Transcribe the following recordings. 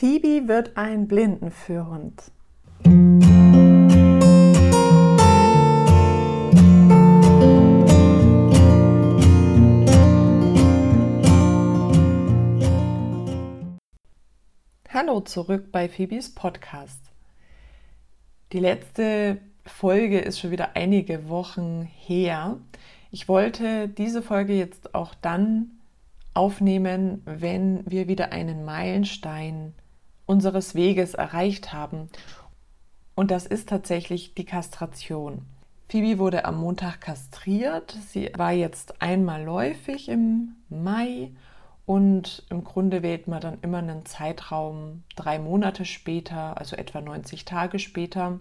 Phoebe wird ein Blindenführhund. Hallo zurück bei Phoebes Podcast. Die letzte Folge ist schon wieder einige Wochen her. Ich wollte diese Folge jetzt auch dann aufnehmen, wenn wir wieder einen Meilenstein unseres Weges erreicht haben. Und das ist tatsächlich die Kastration. Phoebe wurde am Montag kastriert. Sie war jetzt einmal läufig im Mai und im Grunde wählt man dann immer einen Zeitraum drei Monate später, also etwa 90 Tage später,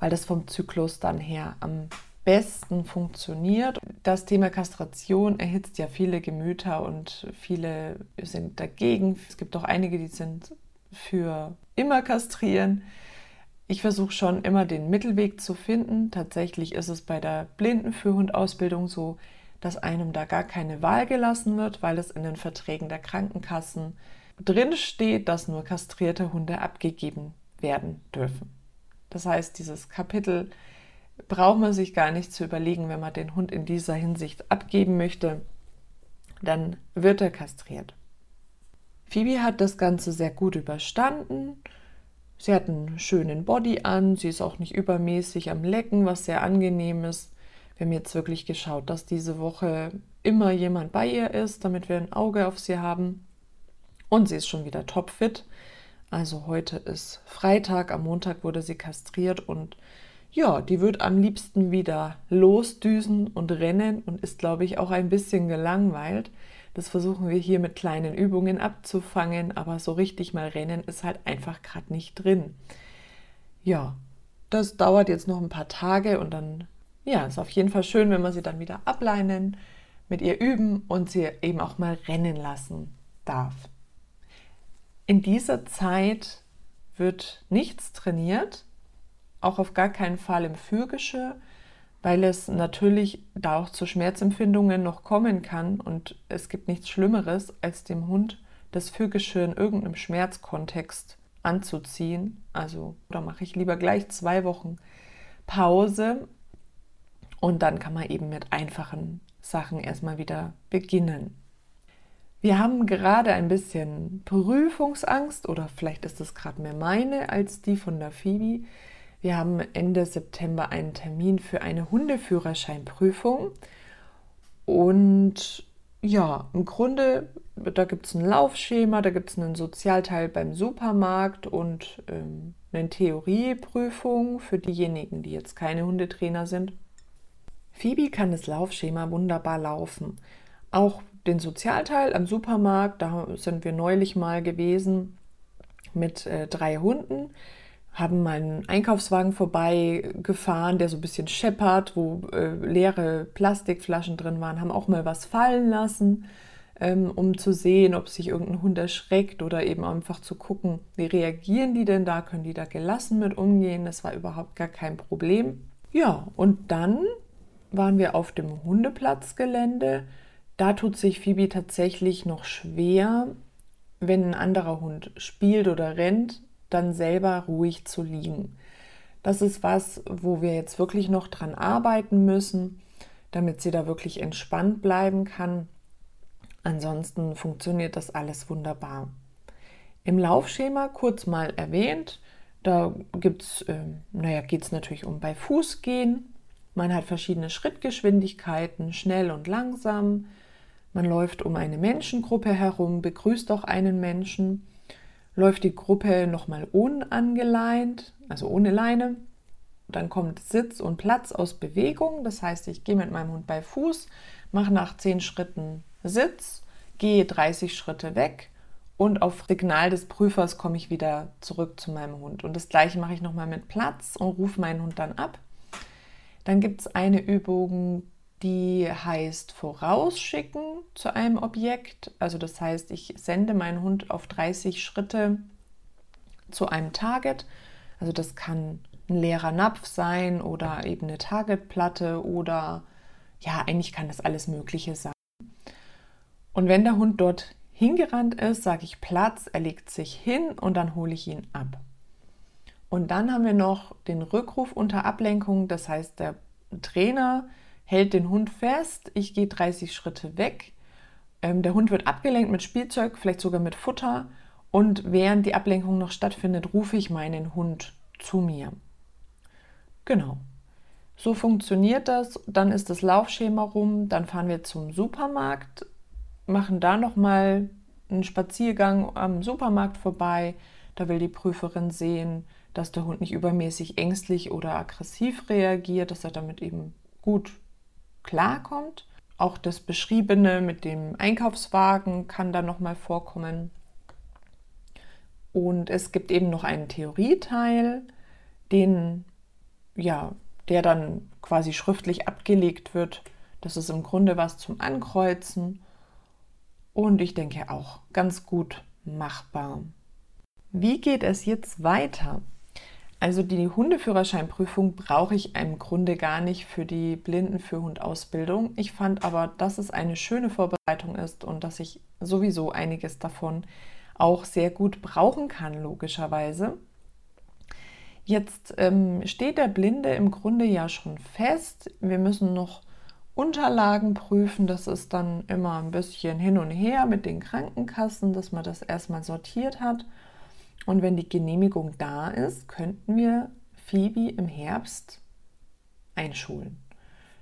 weil das vom Zyklus dann her am besten funktioniert. Das Thema Kastration erhitzt ja viele Gemüter und viele sind dagegen. Es gibt auch einige, die sind für immer kastrieren. Ich versuche schon immer den Mittelweg zu finden. Tatsächlich ist es bei der Blindenführhundausbildung so, dass einem da gar keine Wahl gelassen wird, weil es in den Verträgen der Krankenkassen drin steht, dass nur kastrierte Hunde abgegeben werden dürfen. Das heißt, dieses Kapitel braucht man sich gar nicht zu überlegen, wenn man den Hund in dieser Hinsicht abgeben möchte, dann wird er kastriert. Phoebe hat das Ganze sehr gut überstanden. Sie hat einen schönen Body an, sie ist auch nicht übermäßig am Lecken, was sehr angenehm ist. Wir haben jetzt wirklich geschaut, dass diese Woche immer jemand bei ihr ist, damit wir ein Auge auf sie haben. Und sie ist schon wieder topfit. Also heute ist Freitag, am Montag wurde sie kastriert und ja, die wird am liebsten wieder losdüsen und rennen und ist, glaube ich, auch ein bisschen gelangweilt. Das versuchen wir hier mit kleinen Übungen abzufangen, aber so richtig mal rennen ist halt einfach gerade nicht drin. Ja, das dauert jetzt noch ein paar Tage und dann, ja, ist auf jeden Fall schön, wenn wir sie dann wieder ableinen, mit ihr üben und sie eben auch mal rennen lassen darf. In dieser Zeit wird nichts trainiert, auch auf gar keinen Fall im Fürgeschirr, weil es natürlich da auch zu Schmerzempfindungen noch kommen kann und es gibt nichts Schlimmeres, als dem Hund das Fürgeschirr in irgendeinem Schmerzkontext anzuziehen. Also da mache ich lieber gleich zwei Wochen Pause und dann kann man eben mit einfachen Sachen erstmal wieder beginnen. Wir haben gerade ein bisschen Prüfungsangst oder vielleicht ist es gerade mehr meine als die von der Phoebe. Wir haben Ende September einen Termin für eine Hundeführerscheinprüfung. Und ja, im Grunde, da gibt es ein Laufschema, da gibt es einen Sozialteil beim Supermarkt und ähm, eine Theorieprüfung für diejenigen, die jetzt keine Hundetrainer sind. Phoebe kann das Laufschema wunderbar laufen. Auch den Sozialteil am Supermarkt, da sind wir neulich mal gewesen mit äh, drei Hunden haben meinen Einkaufswagen vorbeigefahren, der so ein bisschen scheppert, wo äh, leere Plastikflaschen drin waren, haben auch mal was fallen lassen, ähm, um zu sehen, ob sich irgendein Hund erschreckt oder eben einfach zu gucken, wie reagieren die denn da, können die da gelassen mit umgehen. Das war überhaupt gar kein Problem. Ja, und dann waren wir auf dem Hundeplatzgelände. Da tut sich Phoebe tatsächlich noch schwer, wenn ein anderer Hund spielt oder rennt, dann selber ruhig zu liegen. Das ist was, wo wir jetzt wirklich noch dran arbeiten müssen, damit sie da wirklich entspannt bleiben kann. Ansonsten funktioniert das alles wunderbar. Im Laufschema kurz mal erwähnt, da gibt's, äh, naja, geht es natürlich um bei Fuß gehen. Man hat verschiedene Schrittgeschwindigkeiten, schnell und langsam. Man läuft um eine Menschengruppe herum, begrüßt auch einen Menschen läuft die Gruppe nochmal unangeleint, also ohne Leine. Dann kommt Sitz und Platz aus Bewegung. Das heißt, ich gehe mit meinem Hund bei Fuß, mache nach 10 Schritten Sitz, gehe 30 Schritte weg und auf Signal des Prüfers komme ich wieder zurück zu meinem Hund. Und das gleiche mache ich nochmal mit Platz und rufe meinen Hund dann ab. Dann gibt es eine Übung, die heißt vorausschicken zu einem Objekt. Also das heißt, ich sende meinen Hund auf 30 Schritte zu einem Target. Also das kann ein leerer Napf sein oder eben eine Targetplatte oder ja, eigentlich kann das alles Mögliche sein. Und wenn der Hund dort hingerannt ist, sage ich Platz, er legt sich hin und dann hole ich ihn ab. Und dann haben wir noch den Rückruf unter Ablenkung, das heißt, der Trainer hält den Hund fest, ich gehe 30 Schritte weg, ähm, der Hund wird abgelenkt mit Spielzeug, vielleicht sogar mit Futter und während die Ablenkung noch stattfindet, rufe ich meinen Hund zu mir. Genau. So funktioniert das. Dann ist das Laufschema rum. Dann fahren wir zum Supermarkt, machen da nochmal einen Spaziergang am Supermarkt vorbei. Da will die Prüferin sehen, dass der Hund nicht übermäßig ängstlich oder aggressiv reagiert, dass er damit eben gut klarkommt. Auch das Beschriebene mit dem Einkaufswagen kann da nochmal vorkommen. Und es gibt eben noch einen Theorieteil, den, ja, der dann quasi schriftlich abgelegt wird. Das ist im Grunde was zum Ankreuzen und ich denke auch ganz gut machbar. Wie geht es jetzt weiter? Also die Hundeführerscheinprüfung brauche ich im Grunde gar nicht für die Blindenführhundausbildung. Ich fand aber, dass es eine schöne Vorbereitung ist und dass ich sowieso einiges davon auch sehr gut brauchen kann, logischerweise. Jetzt ähm, steht der Blinde im Grunde ja schon fest. Wir müssen noch Unterlagen prüfen. Das ist dann immer ein bisschen hin und her mit den Krankenkassen, dass man das erstmal sortiert hat. Und wenn die Genehmigung da ist, könnten wir Phoebe im Herbst einschulen.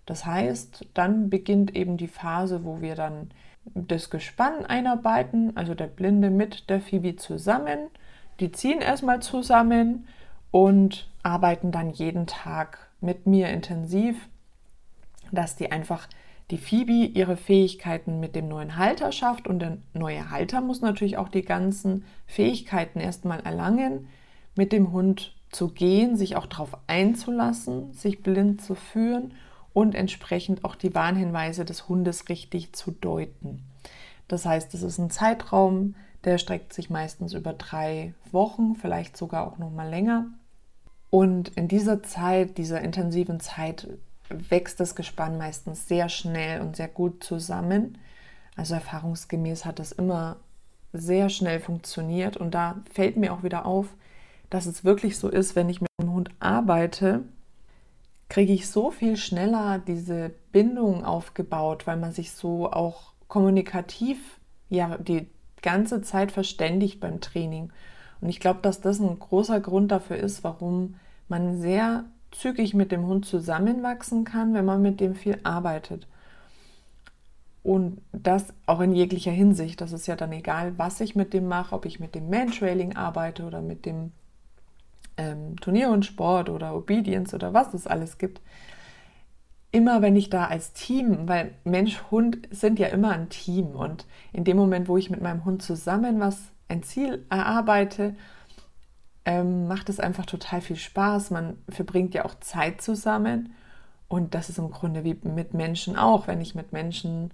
Das heißt, dann beginnt eben die Phase, wo wir dann das Gespann einarbeiten, also der Blinde mit der Phoebe zusammen. Die ziehen erstmal zusammen und arbeiten dann jeden Tag mit mir intensiv, dass die einfach die Phoebe ihre Fähigkeiten mit dem neuen Halter schafft und der neue Halter muss natürlich auch die ganzen Fähigkeiten erstmal erlangen, mit dem Hund zu gehen, sich auch darauf einzulassen, sich blind zu führen und entsprechend auch die Warnhinweise des Hundes richtig zu deuten. Das heißt, es ist ein Zeitraum, der streckt sich meistens über drei Wochen, vielleicht sogar auch noch mal länger. Und in dieser Zeit, dieser intensiven Zeit, wächst das Gespann meistens sehr schnell und sehr gut zusammen. Also erfahrungsgemäß hat das immer sehr schnell funktioniert. Und da fällt mir auch wieder auf, dass es wirklich so ist, wenn ich mit dem Hund arbeite, kriege ich so viel schneller diese Bindung aufgebaut, weil man sich so auch kommunikativ ja die ganze Zeit verständigt beim Training. Und ich glaube, dass das ein großer Grund dafür ist, warum man sehr zügig mit dem Hund zusammenwachsen kann, wenn man mit dem viel arbeitet. Und das auch in jeglicher Hinsicht. Das ist ja dann egal, was ich mit dem mache, ob ich mit dem Mantrailing arbeite oder mit dem ähm, Turnier und Sport oder Obedience oder was es alles gibt. Immer wenn ich da als Team, weil Mensch, Hund sind ja immer ein Team und in dem Moment, wo ich mit meinem Hund zusammen was, ein Ziel erarbeite ähm, macht es einfach total viel Spaß. Man verbringt ja auch Zeit zusammen. Und das ist im Grunde wie mit Menschen auch. Wenn ich mit Menschen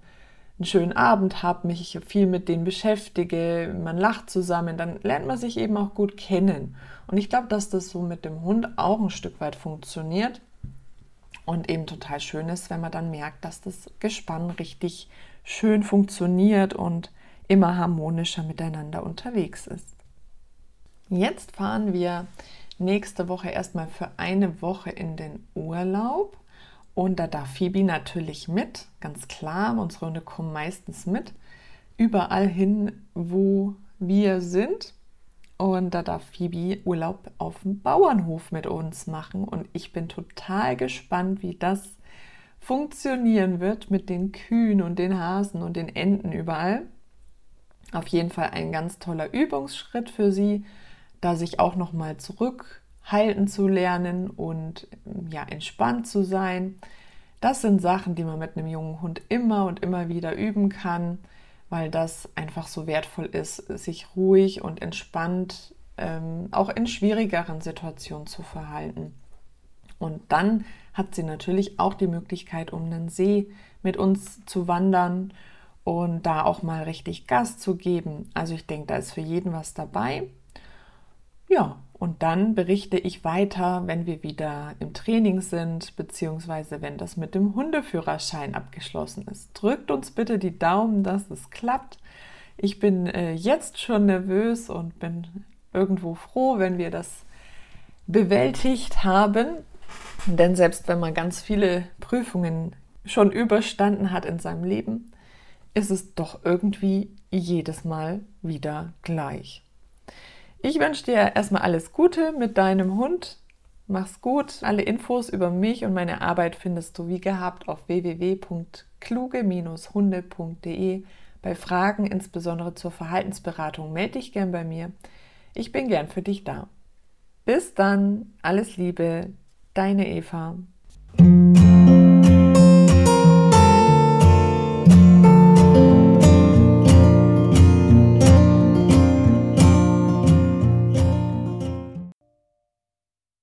einen schönen Abend habe, mich viel mit denen beschäftige, man lacht zusammen, dann lernt man sich eben auch gut kennen. Und ich glaube, dass das so mit dem Hund auch ein Stück weit funktioniert und eben total schön ist, wenn man dann merkt, dass das Gespann richtig schön funktioniert und immer harmonischer miteinander unterwegs ist. Jetzt fahren wir nächste Woche erstmal für eine Woche in den Urlaub. Und da darf Phoebe natürlich mit, ganz klar. Unsere Hunde kommen meistens mit. Überall hin, wo wir sind. Und da darf Phoebe Urlaub auf dem Bauernhof mit uns machen. Und ich bin total gespannt, wie das funktionieren wird mit den Kühen und den Hasen und den Enten überall. Auf jeden Fall ein ganz toller Übungsschritt für sie da sich auch noch mal zurückhalten zu lernen und ja entspannt zu sein. Das sind Sachen, die man mit einem jungen Hund immer und immer wieder üben kann, weil das einfach so wertvoll ist, sich ruhig und entspannt ähm, auch in schwierigeren Situationen zu verhalten. Und dann hat sie natürlich auch die Möglichkeit, um einen See mit uns zu wandern und da auch mal richtig Gas zu geben. Also ich denke, da ist für jeden was dabei. Ja, und dann berichte ich weiter, wenn wir wieder im Training sind, beziehungsweise wenn das mit dem Hundeführerschein abgeschlossen ist. Drückt uns bitte die Daumen, dass es klappt. Ich bin äh, jetzt schon nervös und bin irgendwo froh, wenn wir das bewältigt haben. Denn selbst wenn man ganz viele Prüfungen schon überstanden hat in seinem Leben, ist es doch irgendwie jedes Mal wieder gleich. Ich wünsche dir erstmal alles Gute mit deinem Hund. Mach's gut. Alle Infos über mich und meine Arbeit findest du wie gehabt auf www.kluge-hunde.de. Bei Fragen, insbesondere zur Verhaltensberatung, melde dich gern bei mir. Ich bin gern für dich da. Bis dann, alles Liebe, deine Eva.